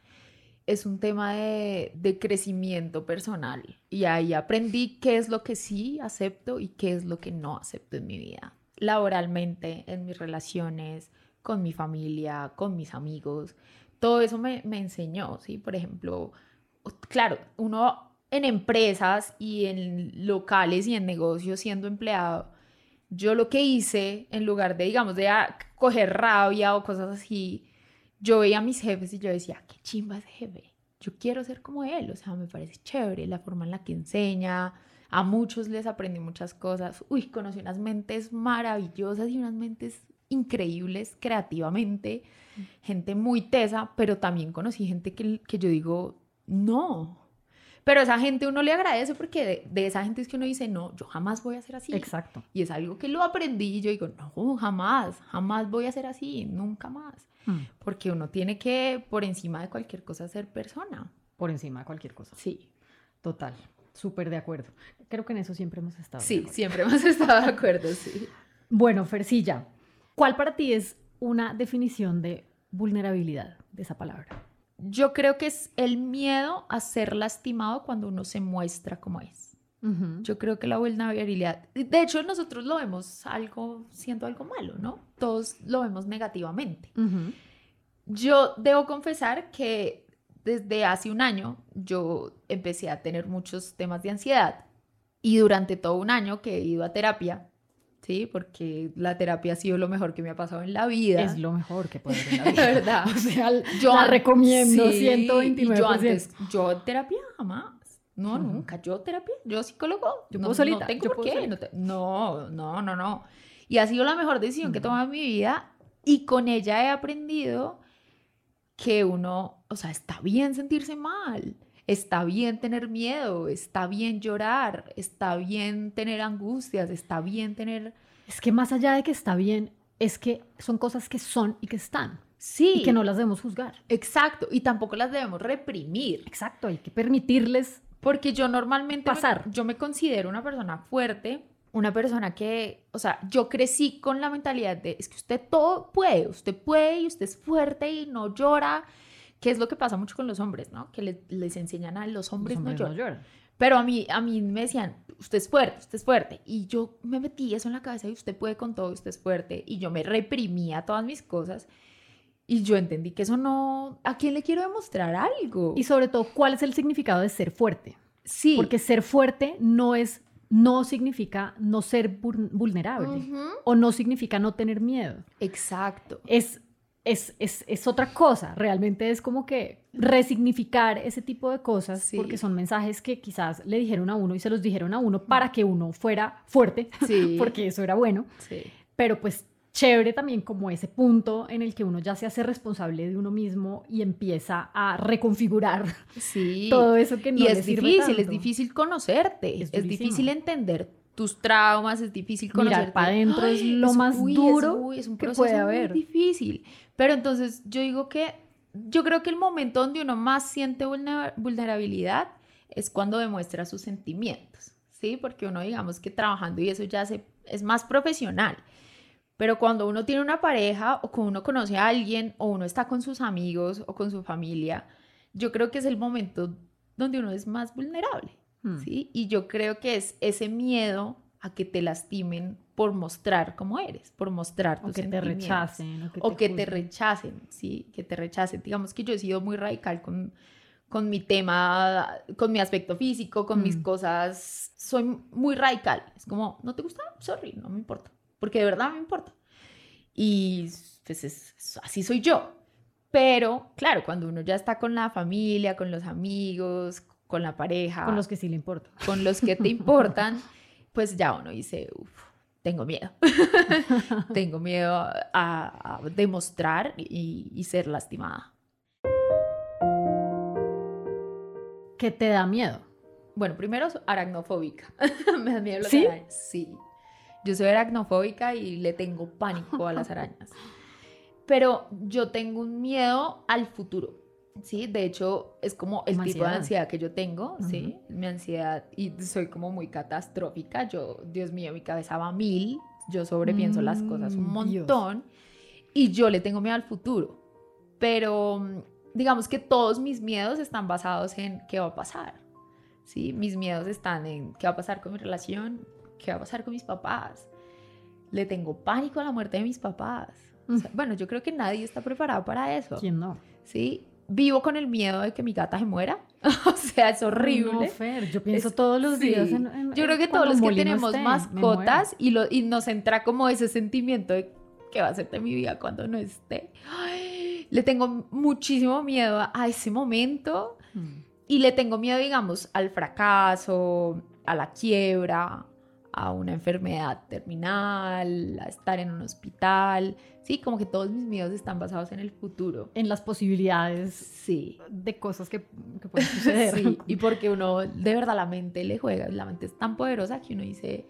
es un tema de, de crecimiento personal. Y ahí aprendí qué es lo que sí acepto y qué es lo que no acepto en mi vida. Laboralmente, en mis relaciones, con mi familia, con mis amigos. Todo eso me, me enseñó, ¿sí? Por ejemplo, claro, uno en empresas y en locales y en negocios siendo empleado, yo lo que hice, en lugar de, digamos, de ah, coger rabia o cosas así, yo veía a mis jefes y yo decía, qué chimba ese jefe. Yo quiero ser como él, o sea, me parece chévere la forma en la que enseña. A muchos les aprendí muchas cosas. Uy, conocí unas mentes maravillosas y unas mentes increíbles creativamente. Gente muy tesa, pero también conocí gente que, que yo digo, no. Pero esa gente uno le agradece porque de, de esa gente es que uno dice, no, yo jamás voy a ser así. Exacto. Y es algo que lo aprendí y yo digo, no, jamás, jamás voy a ser así, nunca más. Mm, Porque uno tiene que, por encima de cualquier cosa, ser persona. Por encima de cualquier cosa. Sí, Total. Súper de acuerdo. Creo que en eso siempre hemos estado. de sí, siempre hemos estado de acuerdo, sí. Bueno, Fercilla, ¿cuál para ti es una definición de vulnerabilidad de esa palabra? Yo creo que es el miedo a ser lastimado cuando uno se muestra como es. Yo creo que la vulnerabilidad, de hecho nosotros lo vemos algo, siendo algo malo, ¿no? Todos lo vemos negativamente. Yo debo confesar que desde hace un año yo empecé a tener muchos temas de ansiedad y durante todo un año que he ido a terapia, ¿sí? Porque la terapia ha sido lo mejor que me ha pasado en la vida. Es lo mejor que puede haber en la vida. ¿Verdad? O sea, yo la recomiendo sí, 129%. Yo antes, yo terapia jamás. No, nunca. Yo terapia, yo psicólogo. Yo no, puedo solita. No tengo yo por qué. solita. No, te- no, no, no, no. Y ha sido la mejor decisión que he tomado en mi vida y con ella he aprendido que uno, o sea, está bien sentirse mal, está bien tener miedo, está bien llorar, está bien tener angustias, está bien tener... Es que más allá de que está bien, es que son cosas que son y que están. Sí, Y que no las debemos juzgar. exacto, y tampoco las debemos reprimir. Exacto, hay que permitirles Porque yo normalmente me- Pasar. yo me considero una persona fuerte, una persona que, o sea, yo crecí con la mentalidad de es que usted todo puede, usted puede y usted es fuerte y no llora, que es lo que pasa mucho con los hombres, ¿no? Que le- les enseñan a los hombres, Los hombres no no lloran. Pero a mí, a mí me decían, usted es fuerte, usted es fuerte. Y yo me metí eso en la cabeza y usted puede con todo, usted es fuerte. Y yo me reprimía todas mis cosas. Y yo entendí que eso no... ¿A quién le quiero demostrar algo? Y sobre todo, ¿cuál es el significado de ser fuerte? sí. Porque ser fuerte no es, no significa no ser vul- vulnerable o no significa no tener miedo. Exacto. Es, es, es, es otra cosa. Realmente es como que resignificar ese tipo de cosas Sí. porque son mensajes que quizás le dijeron a uno y se los dijeron a uno para que uno fuera fuerte, Sí. porque eso era bueno. Sí. pero pues chévere también como ese punto en el que uno ya se hace responsable de uno mismo y empieza a reconfigurar Sí. todo eso que no y le es sirve difícil, es difícil conocerte, Es es, difícil entender tus traumas, es difícil conocerte. Mirar para adentro es lo más uy, es- duro uy, es un que proceso puede muy haber. difícil. Pero entonces yo digo que yo creo que el momento donde uno más siente vulner- vulnerabilidad es cuando demuestra sus sentimientos, ¿sí? Porque uno digamos que trabajando y eso ya se, es más profesional. Pero cuando uno tiene una pareja o cuando uno conoce a alguien o uno está con sus amigos o con su familia, yo creo que es el momento donde uno es más vulnerable, Hmm. ¿sí? Y yo creo que es ese miedo a que te lastimen por mostrar cómo eres, por mostrar o tus que te rechacen o que O te, que te juzguen. rechacen, sí, que te rechacen. Digamos que yo he sido muy radical con, con mi tema, con mi aspecto físico, con mis Mm. cosas. Soy muy radical. Es como, ¿no te gusta? Sorry, no me importa. Porque de verdad me importa. Y pues es- es- así soy yo. Pero, claro, cuando uno ya está con la familia, con los amigos, con la pareja, con los que sí le importa con los que te importan, pues ya uno dice, uff, tengo miedo. tengo miedo a, a demostrar y, y ser lastimada. que te da miedo Bueno, primero aracnofóbica. Me da miedo las ¿Sí? arañas. Sí. Yo soy aracnofóbica y le tengo pánico a las arañas. Pero yo tengo un miedo al futuro. Sí, de hecho es como el tipo de ansiedad. que yo tengo, sí, mi ansiedad y soy como muy catastrófica, yo, Dios mío, mi cabeza va a mil, yo sobrepienso las cosas un Mm, Dios. montón y yo le tengo miedo al futuro, pero mm, digamos que todos mis miedos están basados en qué va a pasar, ¿sí? Mis miedos están en qué va a pasar con mi relación, qué va a pasar con mis papás. Le tengo pánico a la muerte de mis papás. O sea, bueno, yo creo que nadie está preparado para eso, quién no ¿sí? Vivo con el miedo de que mi gata se muera. o sea, es horrible. no Fer yo pienso Es- todos los días sí. en, en- Yo creo que todos los que tenemos mascotas y, lo, y nos entra como ese sentimiento de qué va a ser de mi vida cuando no esté. Ay, le tengo muchísimo miedo a, a ese momento Mm. y le tengo miedo, digamos, al fracaso, a la quiebra, a una enfermedad terminal, a estar en un hospital. Sí, como que todos mis miedos están basados en el futuro. en las posibilidades Sí. de cosas que, que pueden suceder Sí, y porque uno de verdad la mente le juega, la mente es tan poderosa que uno dice,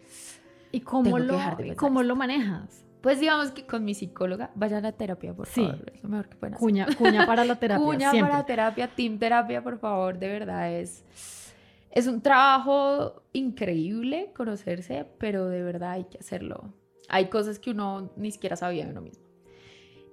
y cómo lo dejar de pensar cómo esto. lo manejas pues digamos que con mi psicóloga, vayan a terapia, por Sí. favor, es lo mejor que pueden hacer. cuña cuña para la terapia Cuña siempre para terapia, team terapia, por favor, de verdad es es un trabajo increíble conocerse, pero de verdad hay que hacerlo. Hay cosas que uno ni siquiera sabía de uno mismo.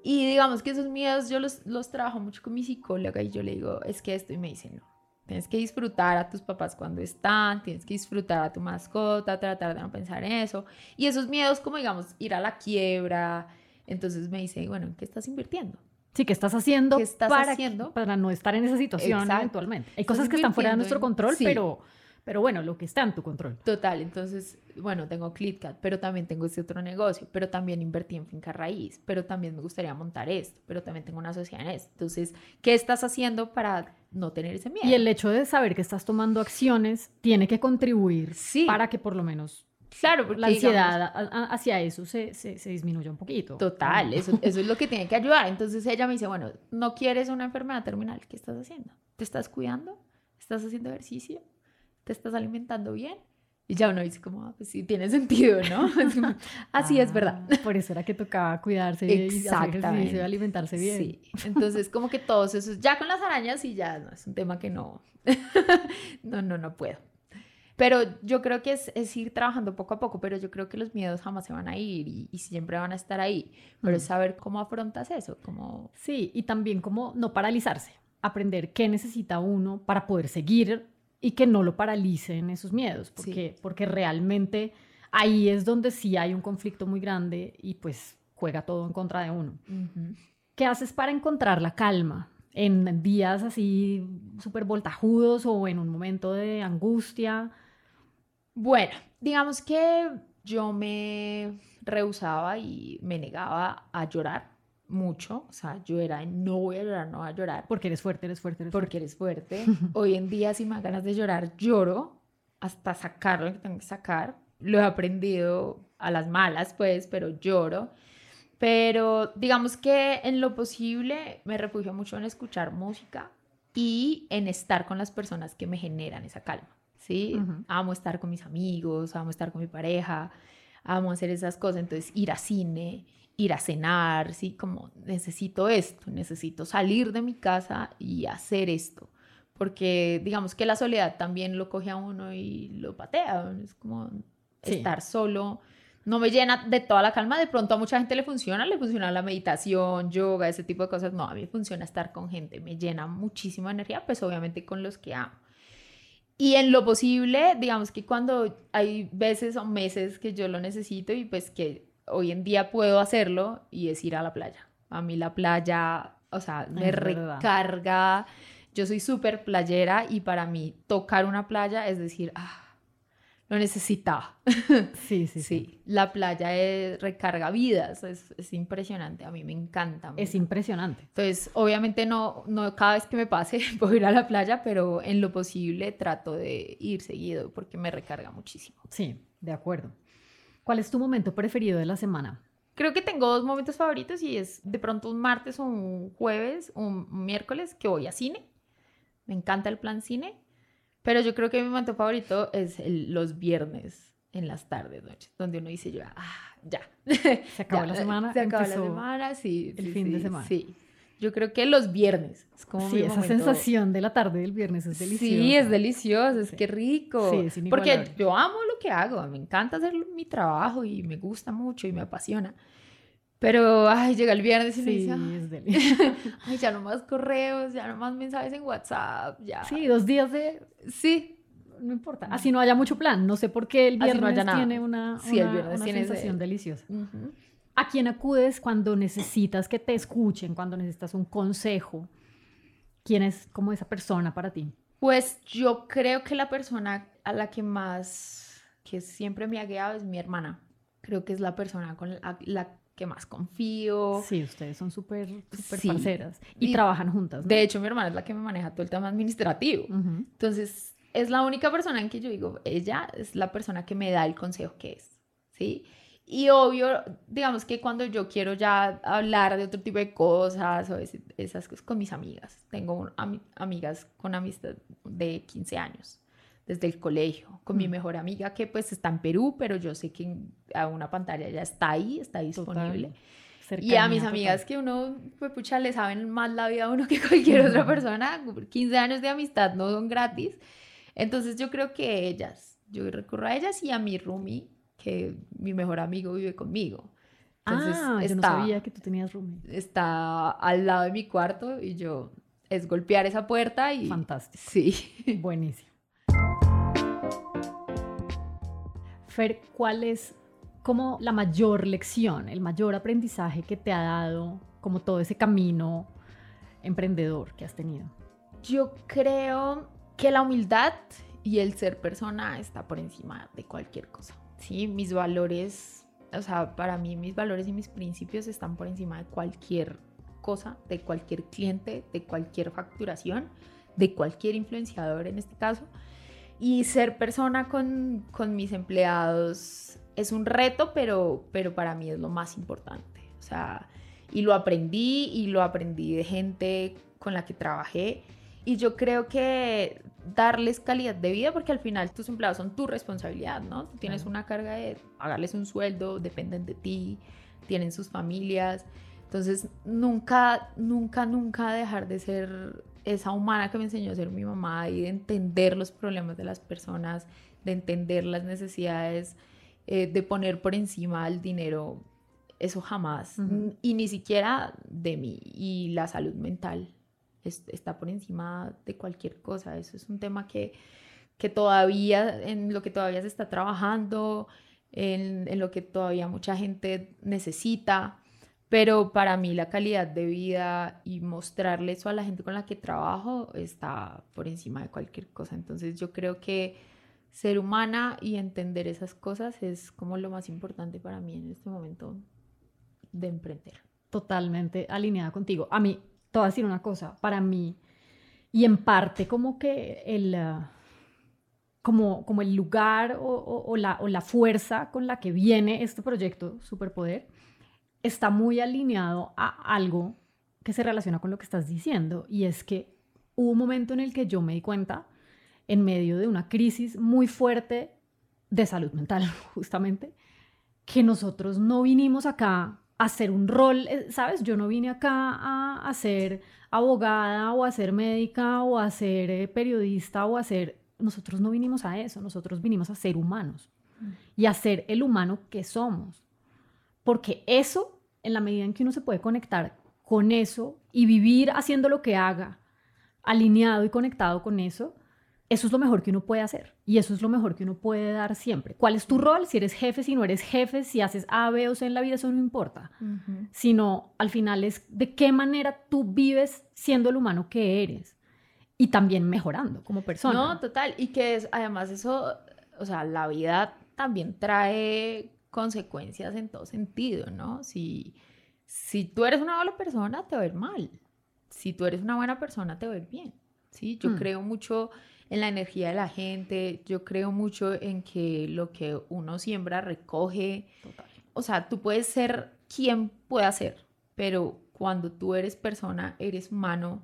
Y digamos que esos miedos yo los, los trabajo mucho con mi psicóloga y yo le digo, es que esto y me dice, no, tienes que disfrutar a tus papás cuando están, tienes que disfrutar a tu mascota, tratar de no pensar en eso. Y esos miedos como digamos ir a la quiebra, entonces me dice, bueno, ¿en qué estás invirtiendo? Sí, ¿qué estás haciendo, ¿Qué estás para, haciendo? para no estar en esa situación Exacto. eventualmente? Hay cosas que están fuera de nuestro control, Sí. pero, pero bueno, lo que está en tu control. Total, entonces, bueno, tengo ClitCat, pero también tengo este otro negocio, pero también invertí en finca raíz, pero también me gustaría montar esto, pero también tengo una sociedad en esto. Entonces, ¿qué estás haciendo para no tener ese miedo? Y el hecho de saber que estás tomando acciones tiene que contribuir Sí. para que por lo menos Claro, porque la digamos, ansiedad a- hacia eso se, se, se disminuya un poquito. Total, eso, eso es lo que tiene que ayudar. Entonces ella me dice, bueno, ¿no quieres una enfermedad terminal? ¿Qué estás haciendo? ¿Te estás cuidando? ¿Estás haciendo ejercicio? ¿Te estás alimentando bien? Y ya uno dice como, ah, pues sí, tiene sentido, ¿no? Así es verdad. Ah, Por eso era que tocaba cuidarse Exactamente. y alimentarse bien. Sí, entonces como que todos esos, ya con las arañas y ya no, es un tema que no, no, no, no puedo. Pero yo creo que es, es ir trabajando poco a poco, pero yo creo que los miedos jamás se van a ir y, y siempre van a estar ahí. Pero es Mm. saber cómo afrontas eso, como Sí, y también como no paralizarse, aprender qué necesita uno para poder seguir y que no lo paralicen esos miedos, Sí. porque, porque realmente ahí es donde sí hay un conflicto muy grande y pues juega todo en contra de uno. ¿Qué haces para encontrar la calma en días así súper voltajudos o en un momento de angustia? Bueno, digamos que yo me rehusaba y me negaba a llorar mucho. O sea, yo era, no voy a llorar, no voy a llorar. Porque eres fuerte, eres fuerte, eres porque eres fuerte. Hoy en día, si me dan ganas de llorar, lloro hasta sacar lo que tengo que sacar. Lo he aprendido a las malas, pues, pero lloro. Pero digamos que en lo posible me refugio mucho en escuchar música y en estar con las personas que me generan esa calma. ¿Sí? Ujú. Amo estar con mis amigos, amo estar con mi pareja, amo hacer esas cosas. Entonces, ir a cine, ir a cenar, ¿sí? Como necesito esto, necesito salir de mi casa y hacer esto. Porque digamos que la soledad también lo coge a uno y lo patea. Es como Sí. estar solo. No me llena de toda la calma. De pronto a mucha gente le funciona, le funciona la meditación, yoga, ese tipo de cosas. No, a mí funciona estar con gente. Me llena muchísima energía, pues obviamente con los que amo. Y en lo posible, digamos que cuando hay veces o meses que yo lo necesito y pues que hoy en día puedo hacerlo y es ir a la playa. A mí la playa, o sea, me Es verdad. recarga. Yo soy súper playera y para mí tocar una playa es decir, ah, lo necesitaba. Sí, sí, sí. Sí, la playa es, recarga vidas, es, es impresionante, a mí me encanta. Es impresionante. entonces, obviamente no, no cada vez que me pase puedo ir a la playa, pero en lo posible trato de ir seguido porque me recarga muchísimo. Sí, de acuerdo. ¿Cuál es tu momento preferido de la semana? Creo que tengo dos momentos favoritos y es de pronto un martes o un jueves un miércoles que voy a cine. Me encanta el plan cine, pero yo creo que mi momento favorito es el- los viernes en las tardes, noches, donde uno dice yo, ah, ya. Se acabó Ya, la semana. Se acabó la semana, sí. el sí, fin de sí, semana. Sí. Yo creo que los viernes es como Sí, esa momento- sensación de la tarde del viernes es deliciosa. Sí, es delicioso, es Sí. que rico. Sí, Porque yo amo lo que hago, me encanta hacer mi trabajo y me gusta mucho y me apasiona. Pero, ay, llega el viernes y me Sí, dice, "Ah, es delicioso. ay, ya no más correos, ya no más mensajes en WhatsApp, ya. Sí, dos días de... Sí, No importa. Así no haya mucho plan. No sé por qué el Así no viernes haya nada. tiene una, Sí, el una- viernes una tiene ese- sensación deliciosa. Ujú. ¿A quién acudes cuando necesitas que te escuchen, cuando necesitas un consejo? ¿Quién es como esa persona para ti? Pues yo creo que la persona a la que más, que siempre me ha guiado es mi hermana. Creo que es la persona con la, la que más confío. Sí, ustedes son súper, súper Sí. parceras y, Y- trabajan juntas. ¿no? De hecho, mi hermana es la que me maneja todo el tema administrativo. Entonces, es la única persona en que yo digo, ella es la persona que me da el consejo que es, ¿sí? Y obvio, digamos que cuando yo quiero ya hablar de otro tipo de cosas o esas cosas con mis amigas, tengo amigas con amistad de 15 años, desde el colegio, con mi Mm. mejor amiga que pues está en Perú, pero yo sé que en- a una pantalla ya está ahí, está disponible. Total. Y a mis total. amigas que uno, pues pucha, le saben más la vida a uno que cualquier otra persona. 15 años de amistad no son gratis. Entonces yo creo que ellas, yo recurro a ellas y a mi roomie, que mi mejor amigo vive conmigo. Entonces, ah, yo no sabía que tú tenías roommate. Está al lado de mi cuarto y yo es golpear esa puerta y... Fantástico. Sí. Buenísimo. Fer, ¿cuál es como la mayor lección, el mayor aprendizaje que te ha dado como todo ese camino emprendedor que has tenido? Yo creo que la humildad y el ser persona está por encima de cualquier cosa. Sí, mis valores, o sea, para mí mis valores y mis principios están por encima de cualquier cosa, de cualquier cliente, de cualquier facturación, de cualquier influenciador en este caso. Y ser persona con, con mis empleados es un reto, pero, pero para mí es lo más importante. O sea, y lo aprendí y lo aprendí de gente con la que trabajé. Y yo creo que darles calidad de vida, porque al final tus empleados son tu responsabilidad, ¿no? Tú tienes una carga de pagarles un sueldo, dependen de ti, tienen sus familias. Entonces, nunca, nunca, nunca dejar de ser esa humana que me enseñó a ser mi mamá y de entender los problemas de las personas, de entender las necesidades, eh, de poner por encima el dinero, eso jamás. Y ni siquiera de mí. Y la salud mental está por encima de cualquier cosa. Eso es un tema que, que todavía, en lo que todavía se está trabajando, en, en lo que todavía mucha gente necesita. Pero para mí la calidad de vida y mostrarle eso a la gente con la que trabajo está por encima de cualquier cosa. Entonces yo creo que ser humana y entender esas cosas es como lo más importante para mí en este momento de emprender. Totalmente alineada contigo. A mí, te voy a decir una cosa, para mí, y en parte como que el, ah, como, como el lugar o, o, la, o la fuerza con la que viene este proyecto Superpoder, está muy alineado a algo que se relaciona con lo que estás diciendo y es que hubo un momento en el que yo me di cuenta, en medio de una crisis muy fuerte de salud mental, justamente, que nosotros no vinimos acá a hacer un rol, eh, ¿sabes? Yo no vine acá a, ser abogada o a ser médica o a ser eh, periodista o a ser... Nosotros no vinimos a eso, nosotros vinimos a ser humanos mm. y a ser el humano que somos porque eso, en la medida en que uno se puede conectar con eso y vivir haciendo lo que haga, alineado y conectado con eso, eso es lo mejor que uno puede hacer y eso es lo mejor que uno puede dar siempre. ¿Cuál es tu rol? Si eres jefe, si no eres jefe, si haces A, B o C en la vida, eso no importa. Sino al final es de qué manera tú vives siendo el humano que eres y también mejorando como persona. No, total. Y que es, además eso, o sea, la vida también trae consecuencias en todo sentido, ¿no? Si, si tú eres una mala persona, te va a ir mal. Si tú eres una buena persona, te va a ir bien. ¿sí? Yo hmm. creo mucho en la energía de la gente, yo creo mucho en que lo que uno siembra recoge. O sea, tú puedes ser quien pueda ser, pero cuando tú eres persona, eres humano,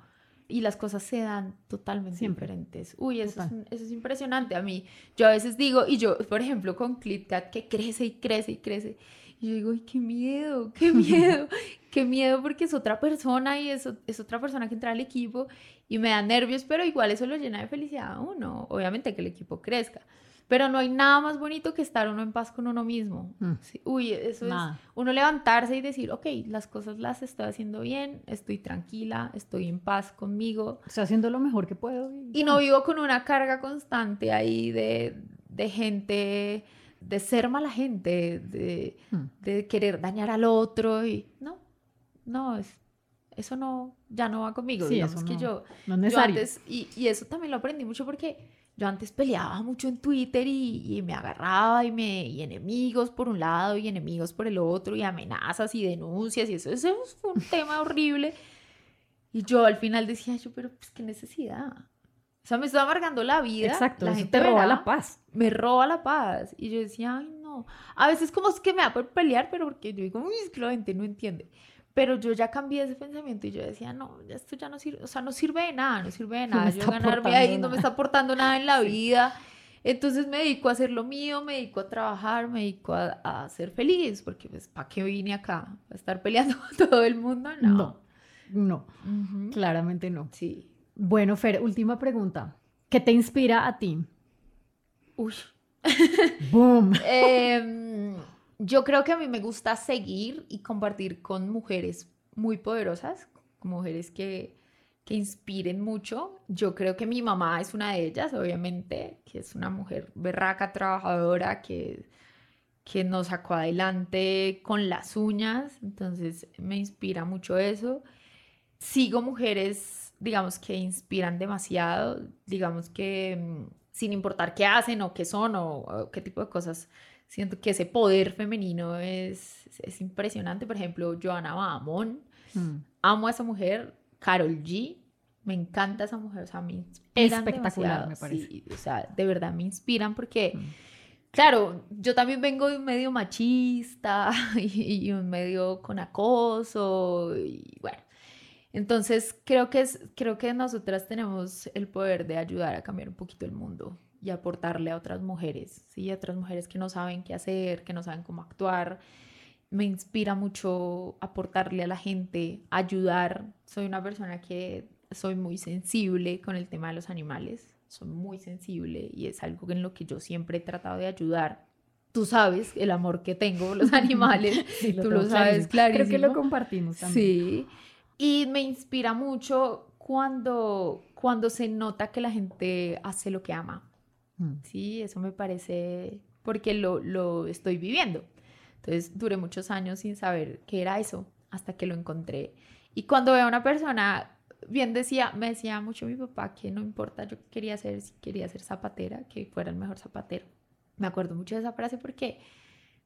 y las cosas se dan totalmente diferentes. Uy, eso es, eso es, impresionante a mí. Yo a veces digo, y yo, por ejemplo, con ClipCat, que crece y crece y crece, y yo digo, ay, qué miedo, qué miedo, qué miedo porque es otra persona y es, es otra persona que entra al equipo y me da nervios, pero igual eso lo llena de felicidad a uno. Obviamente que el equipo crezca. Pero no hay nada más bonito que estar uno en paz con uno mismo. Mm. Uy, eso es uno levantarse y decir, ok, las cosas las estoy haciendo bien, estoy tranquila, estoy en paz conmigo. Estoy haciendo lo mejor que puedo. Y, no vivo con una carga constante ahí de, de gente, de ser mala gente, de, mm. de, querer dañar al otro. Y no, no, es, eso no, ya no va conmigo. Sí, Digamos que yo, no es necesario. y, y eso también lo aprendí mucho porque yo antes peleaba mucho en Twitter y, me agarraba y, me, y enemigos por un lado y enemigos por el otro y amenazas y denuncias y eso, eso fue un tema horrible. Y yo al final decía, yo, pero pues qué necesidad. O sea, me estaba amargando la vida. Exacto, la gente te roba la paz. Me roba la paz. Y yo decía, ay, no. A veces como es que me da por pelear, pero porque yo digo, uy, es que la gente no entiende. Pero yo ya cambié ese pensamiento y yo decía, no, esto ya no sirve, o sea, no sirve de nada, no sirve de nada. yo ganarme ahí no me está aportando nada en la vida. Entonces me dedico a hacer lo mío, me dedico a trabajar, me dedico a, ser feliz, porque pues, ¿para qué vine acá? ¿A estar peleando con todo el mundo? No. No, claramente no. Sí. Bueno, Fer, última pregunta. ¿Qué te inspira a ti? Uy. Boom. eh, Yo creo que a mí me gusta seguir y compartir con mujeres muy poderosas, mujeres que, que inspiren mucho. Yo creo que mi mamá es una de ellas, obviamente, que es una mujer berraca, trabajadora, que, que nos sacó adelante con las uñas, entonces me inspira mucho eso. Sigo mujeres, digamos, que inspiran demasiado, digamos que mm, sin importar qué hacen o qué son o, qué tipo de cosas, siento que ese poder femenino es, es impresionante. Por ejemplo, Joana Bahamón, mm. amo a esa mujer, Carol G, me encanta esa mujer, o sea, me inspiran Espectacular, me parece. o sea, de verdad me inspiran porque, mm. claro, yo también vengo de un medio machista y, un medio con acoso y bueno. Entonces, creo que, es, creo que nosotras tenemos el poder de ayudar a cambiar un poquito el mundo y aportarle a otras mujeres, ¿sí? A otras mujeres que no saben qué hacer, que no saben cómo actuar me inspira mucho aportarle a la gente, ayudar. Soy una persona que soy muy sensible con el tema de los animales, soy muy sensible y es algo en lo que yo siempre he tratado de ayudar. Tú sabes el amor que tengo por los animales, tú lo sabes claro. Creo que lo compartimos también. Sí, y me inspira mucho cuando, cuando se nota que la gente hace lo que ama. Mm. Sí, eso me parece porque lo, lo estoy viviendo. Entonces duré muchos años sin saber qué era eso hasta que lo encontré. Y cuando veo a una persona, bien decía, me decía mucho mi papá que no importa, yo quería ser, si quería ser zapatera, que fuera el mejor zapatero. Me acuerdo mucho de esa frase porque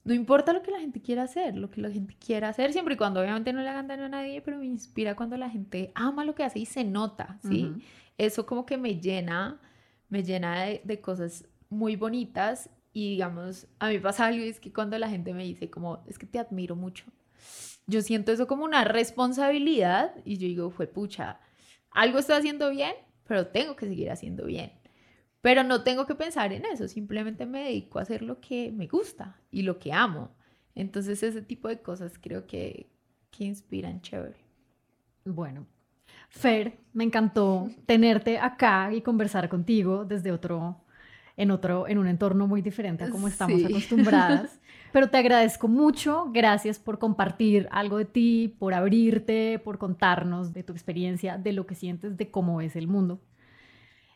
no importa lo que la gente quiera hacer, lo que la gente quiera hacer, siempre y cuando obviamente no le hagan daño a nadie, pero me inspira cuando la gente ama lo que hace y se nota, ¿sí? Eso como que me llena, me llena de, cosas muy bonitas y digamos, a mí pasa algo es que cuando la gente me dice como, es que te admiro mucho, yo siento eso como una responsabilidad y yo digo, fue pucha, algo estoy haciendo bien, pero tengo que seguir haciendo bien. Pero no tengo que pensar en eso, simplemente me dedico a hacer lo que me gusta y lo que amo. Entonces ese tipo de cosas creo que, que inspiran chévere. Bueno, Fer, me encantó tenerte acá y conversar contigo desde otro en otro, en un entorno muy diferente a como estamos acostumbradas. Pero te agradezco mucho, gracias por compartir algo de ti, por abrirte, por contarnos de tu experiencia, de lo que sientes, de cómo es el mundo.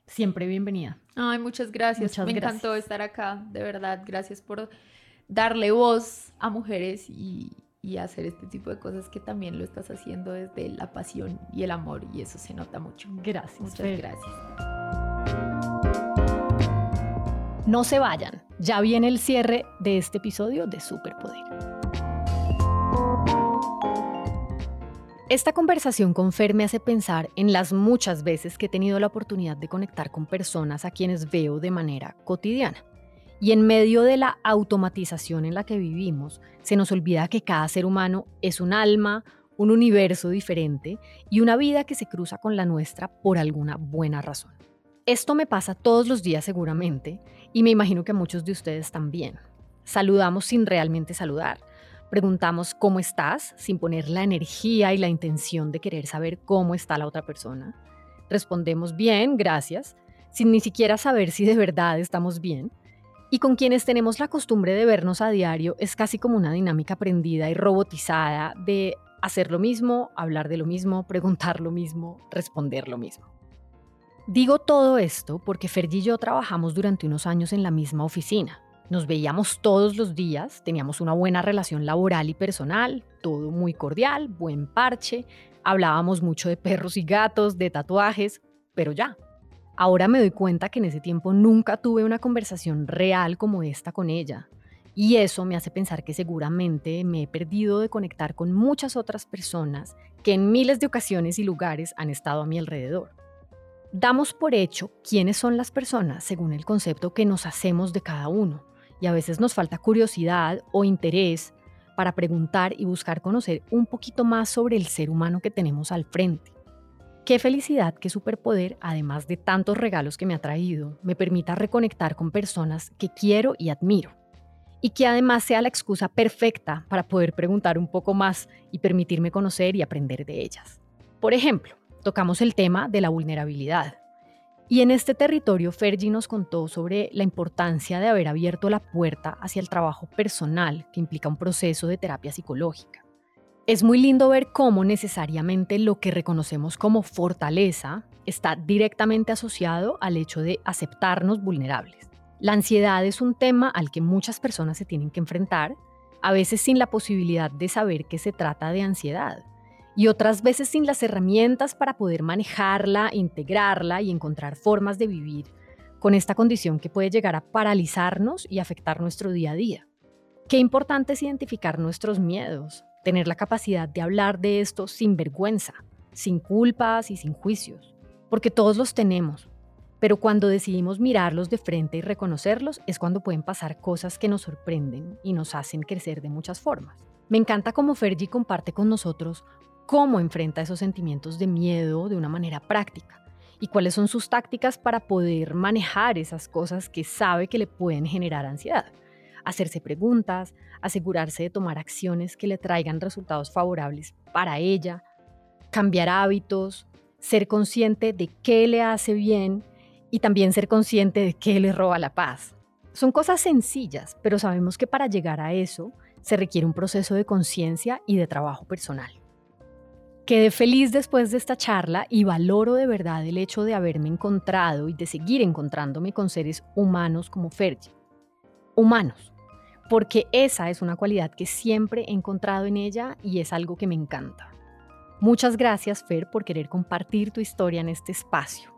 Siempre bienvenida. Ay, muchas gracias. Me encantó estar acá, de verdad. Gracias por darle voz a mujeres y, y hacer este tipo de cosas que también lo estás haciendo desde la pasión y el amor y eso se nota mucho. Gracias. Muchas gracias. No se vayan, ya viene el cierre de este episodio de Superpoder. Esta conversación con Fer me hace pensar en las muchas veces que he tenido la oportunidad de conectar con personas a quienes veo de manera cotidiana. Y en medio de la automatización en la que vivimos, se nos olvida que cada ser humano es un alma, un universo diferente y una vida que se cruza con la nuestra por alguna buena razón. Esto me pasa todos los días seguramente y me imagino que a muchos de ustedes también. Saludamos sin realmente saludar. Preguntamos cómo estás sin poner la energía y la intención de querer saber cómo está la otra persona. Respondemos bien, gracias, sin ni siquiera saber si de verdad estamos bien. Y con quienes tenemos la costumbre de vernos a diario es casi como una dinámica aprendida y robotizada de hacer lo mismo, hablar de lo mismo, preguntar lo mismo, responder lo mismo. Digo todo esto porque Fergie y yo trabajamos durante unos años en la misma oficina. Nos veíamos todos los días, teníamos una buena relación laboral y personal, todo muy cordial, buen parche, hablábamos mucho de perros y gatos, de tatuajes, pero ya. Ahora me doy cuenta que en ese tiempo nunca tuve una conversación real como esta con ella. Y eso me hace pensar que seguramente me he perdido de conectar con muchas otras personas que en miles de ocasiones y lugares han estado a mi alrededor. Damos por hecho quiénes son las personas según el concepto que nos hacemos de cada uno, y a veces nos falta curiosidad o interés para preguntar y buscar conocer un poquito más sobre el ser humano que tenemos al frente. Qué felicidad que Superpoder, además de tantos regalos que me ha traído, me permita reconectar con personas que quiero y admiro. Y que además sea la excusa perfecta para poder preguntar un poco más y permitirme conocer y aprender de ellas. Por ejemplo, tocamos el tema de la vulnerabilidad. Y en este territorio, Fergie nos contó sobre la importancia de haber abierto la puerta hacia el trabajo personal que implica un proceso de terapia psicológica. Es muy lindo ver cómo necesariamente lo que reconocemos como fortaleza está directamente asociado al hecho de aceptarnos vulnerables. La ansiedad es un tema al que muchas personas se tienen que enfrentar, a veces sin la posibilidad de saber que se trata de ansiedad y otras veces sin las herramientas para poder manejarla, integrarla y encontrar formas de vivir con esta condición que puede llegar a paralizarnos y afectar nuestro día a día. Qué importante es identificar nuestros miedos, tener la capacidad de hablar de esto sin vergüenza, sin culpas y sin juicios, porque todos los tenemos, pero cuando decidimos mirarlos de frente y reconocerlos es cuando pueden pasar cosas que nos sorprenden y nos hacen crecer de muchas formas. Me encanta cómo Fergie comparte con nosotros cómo enfrenta esos sentimientos de miedo de una manera práctica y cuáles son sus tácticas para poder manejar esas cosas que sabe que le pueden generar ansiedad. Hacerse preguntas, asegurarse de tomar acciones que le traigan resultados favorables para ella, cambiar hábitos, ser consciente de qué le hace bien y también ser consciente de qué le roba la paz. Son cosas sencillas, pero sabemos que para llegar a eso se requiere un proceso de conciencia y de trabajo personal. Quedé feliz después de esta charla y valoro de verdad el hecho de haberme encontrado y de seguir encontrándome con seres humanos como Fergie. Humanos, porque esa es una cualidad que siempre he encontrado en ella y es algo que me encanta. Muchas gracias, Fer, por querer compartir tu historia en este espacio.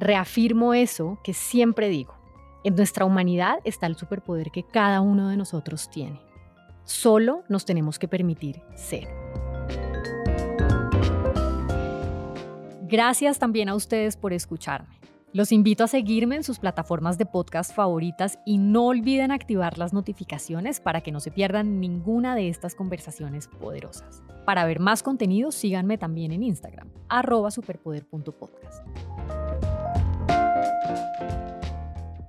Reafirmo eso que siempre digo. En nuestra humanidad está el superpoder que cada uno de nosotros tiene. Solo nos tenemos que permitir ser. Gracias también a ustedes por escucharme. Los invito a seguirme en sus plataformas de podcast favoritas y no olviden activar las notificaciones para que no se pierdan ninguna de estas conversaciones poderosas. Para ver más contenido, síganme también en Instagram, superpoder.podcast.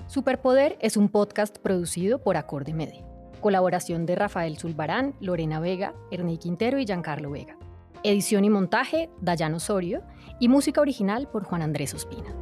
Superpoder es un podcast producido por Acorde Media. Colaboración de Rafael Zulbarán, Lorena Vega, Ernie Quintero y Giancarlo Vega. Edición y montaje, Dayan Osorio y música original por Juan Andrés Ospina.